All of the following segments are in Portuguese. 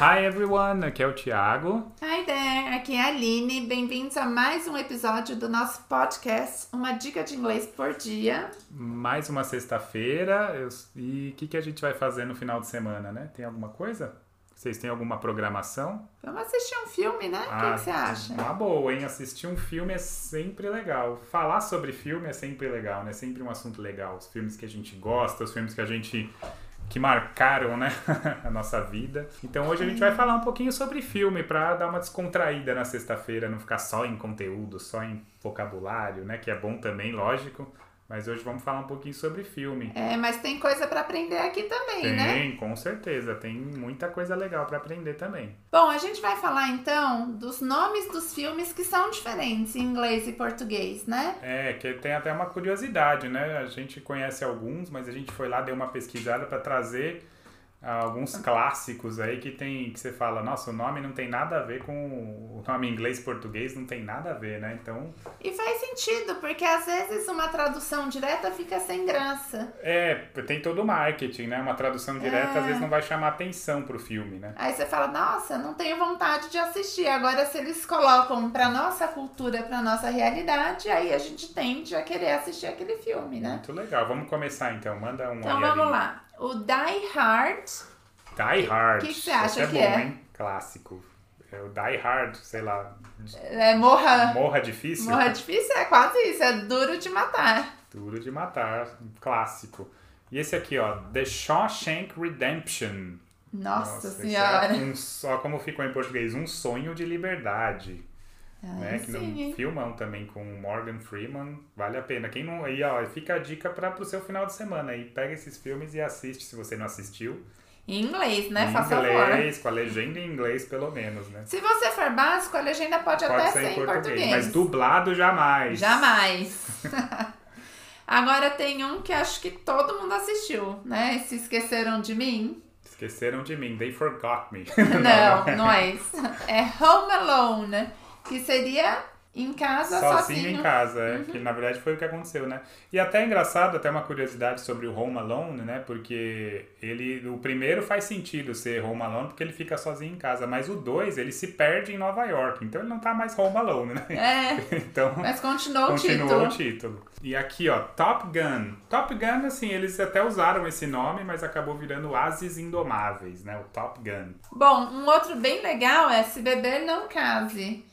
Hi everyone, aqui é o Thiago. Hi there, aqui é a Aline. Bem-vindos a mais um episódio do nosso podcast, Uma Dica de Inglês por Dia. Mais uma sexta-feira. eu- E o que, que a gente vai fazer no final de semana, né? Tem alguma coisa? Vocês têm alguma programação? Vamos assistir um filme, né? O que, que você acha? Uma boa, hein? Assistir um filme é sempre legal. Falar sobre filme é sempre legal, né? Sempre um assunto legal. Os filmes que a gente gosta, os filmes que a gente que marcaram, né, a nossa vida. Então hoje a gente vai falar um pouquinho sobre filme pra dar uma descontraída na sexta-feira, não ficar só em conteúdo, só em vocabulário, né, que é bom também, lógico. Mas hoje vamos falar um pouquinho sobre filme. É, mas tem coisa pra aprender aqui também, Tem, né? com certeza, tem muita coisa legal pra aprender também. Bom, a gente vai falar então dos nomes dos filmes que são diferentes em inglês e português, né? É, que tem até uma curiosidade, né? A gente conhece alguns, mas a gente foi lá, deu uma pesquisada para trazer alguns clássicos aí que tem que você fala, nossa, o nome não tem nada a ver com o nome inglês português, não tem nada a ver, né? Então, E faz sentido, porque às vezes uma tradução direta fica sem graça. é, tem todo o marketing, né? Uma tradução direta É. às vezes não vai chamar atenção pro filme, né? Aí você fala, nossa, não tenho vontade de assistir. Agora, se eles colocam pra nossa cultura, pra nossa realidade, aí a gente tende a querer assistir aquele filme, né? Muito legal. Vamos começar então. Manda um Então vamos Aline. lá. O Die Hard. Die Hard. que que você acha Esse é que bom, é? hein? Clássico. É o Die Hard, sei lá. É, morra. Morra difícil. Morra difícil é quase isso, é duro de matar. Duro de matar, clássico. E esse aqui, ó, The Shawshank Redemption. Nossa, esse senhora. É um, só como ficou em português, um sonho de liberdade. Né? Que sim, hein? filmão também com o Morgan Freeman, vale a pena. Quem não, aí, ó, fica a dica para pro seu final de semana aí, pega esses filmes e assiste se você não assistiu. Em inglês, né? em favor. inglês, com a legenda em inglês pelo menos, né? Se você for básico, a legenda pode, Pode até ser ser em português, português. mas dublado jamais. Jamais. Agora tem um que acho que todo mundo assistiu, né? Se esqueceram de mim. Esqueceram de mim, they forgot me. Não, não é isso. É Home Alone, que seria em casa Sozinho, sozinho. em casa, é, Uhum. que na verdade foi o que aconteceu, né? E até é engraçado, até uma curiosidade sobre o Home Alone, né? Porque ele, o primeiro faz sentido ser Home Alone porque ele fica sozinho em casa, mas o dois ele se perde em Nova York, então ele não tá mais Home Alone, né? É, Então mas continuou o continuou título. o título. E aqui, ó, Top Gun. Top Gun, assim, eles até usaram esse nome, mas acabou virando Ases Indomáveis, né? O Top Gun. Bom, um outro bem legal é Se Beber Não Case,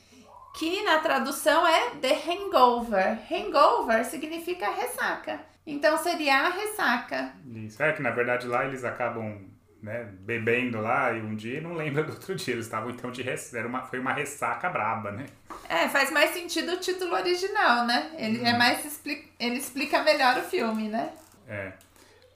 que na tradução é The Hangover. Hangover significa ressaca. Então seria a ressaca. Isso. É que na verdade lá eles acabam né, bebendo lá e um dia não lembra do outro dia. Eles estavam então de res... Era uma... foi uma ressaca braba, né? É, faz mais sentido o título original, né? Ele é mais expli- ele explica melhor o filme, né? É.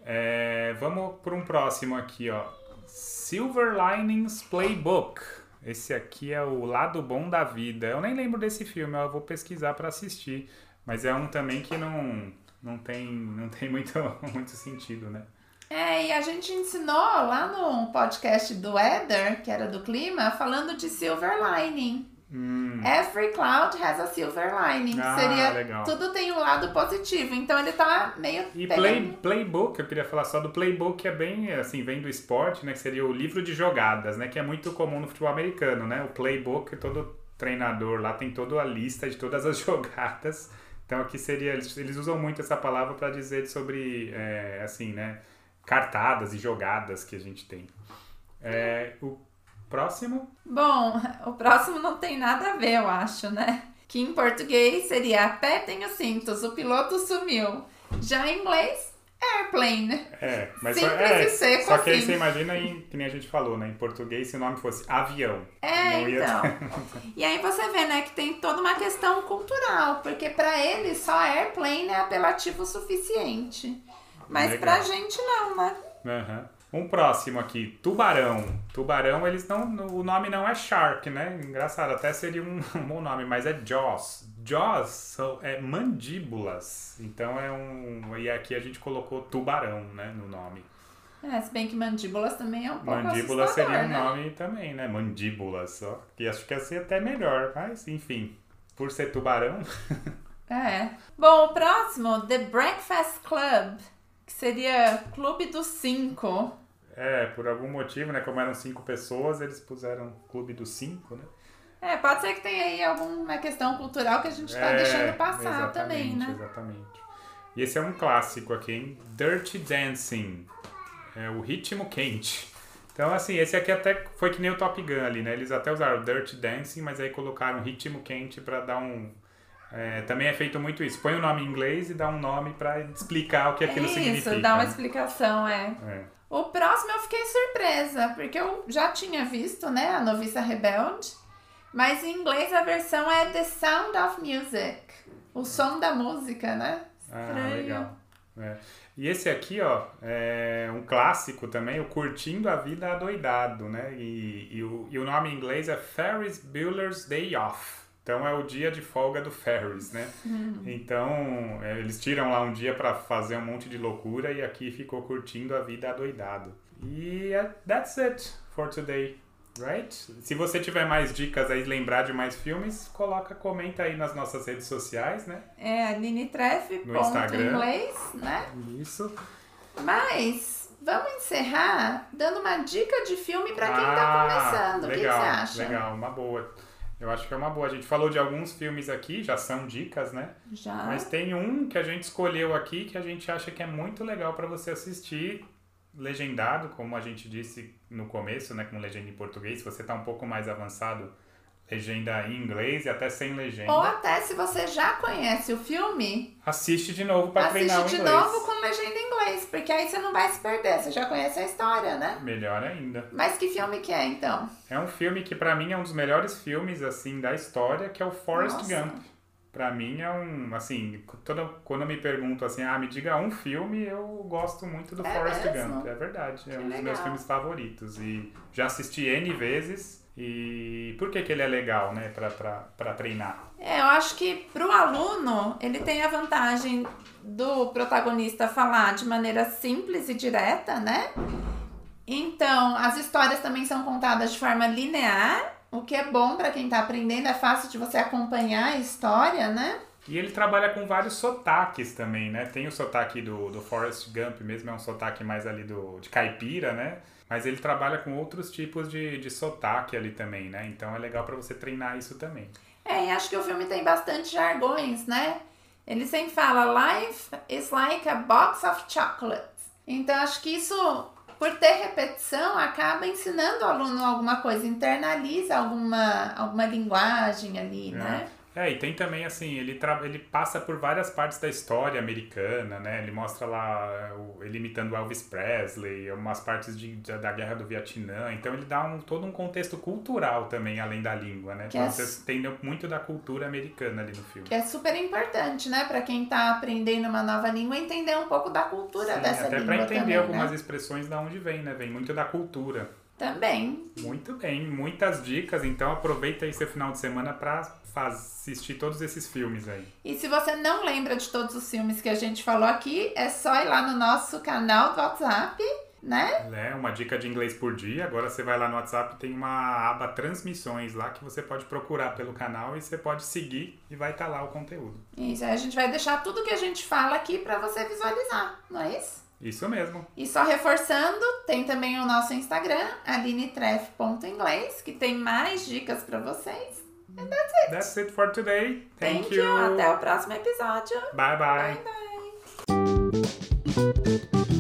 É, Vamos para um próximo aqui, ó. Silver Linings Playbook. Esse aqui é o lado bom da vida. Eu nem lembro desse filme, eu vou pesquisar para assistir. Mas é um também que não, não tem, não tem muito, muito sentido, né? É, e a gente ensinou lá no podcast do Weather, que era do clima, falando de silver lining. Hum, Every cloud has a silver lining. Ah, Seria legal. tudo tem um lado positivo. Então ele tá meio E play, playbook, eu queria falar só do playbook, que é bem, assim, vem do esporte, né? Que seria o livro de jogadas, né? Que é muito comum no futebol americano, né? O playbook, todo treinador lá tem toda a lista de todas as jogadas. Então aqui seria, eles, eles usam muito essa palavra para dizer sobre, é, assim, né? Cartadas e jogadas que a gente tem. É, o próximo, Bom, o próximo não tem nada a ver, eu acho, né? Que em português seria apertem os cintos, o piloto sumiu. Já em inglês, airplane. é, mas Simples é, e seco só que aí assim. você imagina, em, que nem a gente falou, né? Em português, se o nome fosse avião. É, Não ia- então. E aí você vê, né, que tem toda uma questão cultural, porque pra eles só airplane é apelativo suficiente. Mas Legal. pra gente não, né? Aham. Um próximo aqui, tubarão. Tubarão, eles não. O nome não é Shark, né? Engraçado, até seria um, um bom nome, mas é Jaws. Jaws são, é mandíbulas. Então é um. E aqui a gente colocou tubarão, né? No nome. É, se bem que mandíbulas também é um pouco Mandíbula seria um né? nome também, né? Mandíbulas. Ó. Que acho que ia ser até melhor, mas enfim. Por ser tubarão. É. Bom, o próximo, The Breakfast Club, que seria Clube dos Cinco. É, por algum motivo, né? Como eram cinco pessoas, eles puseram Clube dos Cinco, né? É, pode ser que tenha aí alguma questão cultural que a gente tá É, deixando passar também, né? Exatamente. E esse é um clássico aqui, hein? Dirty Dancing. É o ritmo quente. Então, assim, esse aqui até foi que nem o Top Gun ali, né? Eles até usaram Dirty Dancing, mas aí colocaram ritmo quente pra dar um. É, também é feito muito isso. Põe o nome em inglês e dá um nome pra explicar o que aquilo Isso, significa. dá uma explicação, é. É. O próximo eu fiquei surpresa, porque eu já tinha visto, né, a Noviça Rebelde, mas em inglês a versão é The Sound of Music, o som da música, né? Ah, Estranho. legal. É. E esse aqui, ó, é um clássico também, o Curtindo a Vida Adoidado, né? E, e, o, e o nome em inglês é Ferris Bueller's Day Off. Então é o dia de folga do Ferris, né? Então é, eles tiram lá um dia pra fazer um monte de loucura e aqui ficou curtindo a vida adoidado. E é, that's it for today, right? Se você tiver mais dicas aí, lembrar de mais filmes, coloca, comenta aí nas nossas redes sociais, né? É Aline Treff, No Instagram. inglês, né? Isso. Mas vamos encerrar dando uma dica de filme pra quem Ah, tá começando. O que legal, você acha? Legal, uma boa. Eu acho que é uma boa. A gente falou de alguns filmes aqui, já são dicas, né? Já. Mas tem um que a gente escolheu aqui que a gente acha que é muito legal para você assistir legendado, como a gente disse no começo, né, com legenda em português. Se você tá um pouco mais avançado, legenda em inglês e até sem legenda. Ou até se você já conhece o filme, Assiste de novo para assiste treinar o de inglês. novo com legenda porque aí você não vai se perder, você já conhece a história, né? Melhor ainda. Mas que filme que é, então? É um filme que pra mim é um dos melhores filmes assim da história, que é o Forrest Nossa. Gump. Pra mim é um, assim, toda, quando me pergunto assim, ah, me diga um filme, eu gosto muito do É Forrest mesmo? Gump. É verdade, é Que um dos meus legal. filmes favoritos e já assisti N vezes. E por que que ele é legal, né, pra, pra, pra treinar? É, eu acho que pro aluno, ele tem a vantagem do protagonista falar de maneira simples e direta, né? Então, as histórias também são contadas de forma linear, o que é bom pra quem tá aprendendo, é fácil de você acompanhar a história, né? E ele trabalha com vários sotaques também, né? Tem o sotaque do, do Forrest Gump mesmo, é um sotaque mais ali do, de caipira, né? Mas ele trabalha com outros tipos de, de sotaque ali também, né? Então é legal pra você treinar isso também. É, e acho que o filme tem bastante jargões, né? Ele sempre fala Life is like a box of chocolates. Então acho que isso, por ter repetição, acaba ensinando o aluno alguma coisa, internaliza alguma, alguma linguagem ali, né? É, e tem também, assim, ele, tra... ele passa por várias partes da história americana, né? Ele mostra lá é, o- ele imitando Elvis Presley, umas partes de, da Guerra do Vietnã. Então ele dá um, todo um contexto cultural também, além da língua, né? Que Então é você entendeu muito da cultura americana ali no filme. Que é super importante, né? Pra quem tá aprendendo uma nova língua, entender um pouco da cultura Sim, dessa até língua pra entender também, algumas né? expressões da onde vem, né? Vem muito da cultura. Também. Muito bem, muitas dicas. Então aproveita aí seu final de semana pra faz- assistir todos esses filmes aí. E se você não lembra de todos os filmes que a gente falou aqui, é só ir lá no nosso canal do WhatsApp, né? É, uma dica de inglês por dia. Agora você vai lá no WhatsApp, tem uma aba transmissões lá que você pode procurar pelo canal e você pode seguir e vai estar lá o conteúdo. Isso, aí a gente vai deixar tudo que a gente fala aqui pra você visualizar, não é isso? Isso mesmo. E só reforçando, tem também o nosso Instagram, alinetreff.inglês, que tem mais dicas pra vocês. That's it for today. Thank, Thank you. Até o próximo episódio. Bye bye. Bye bye.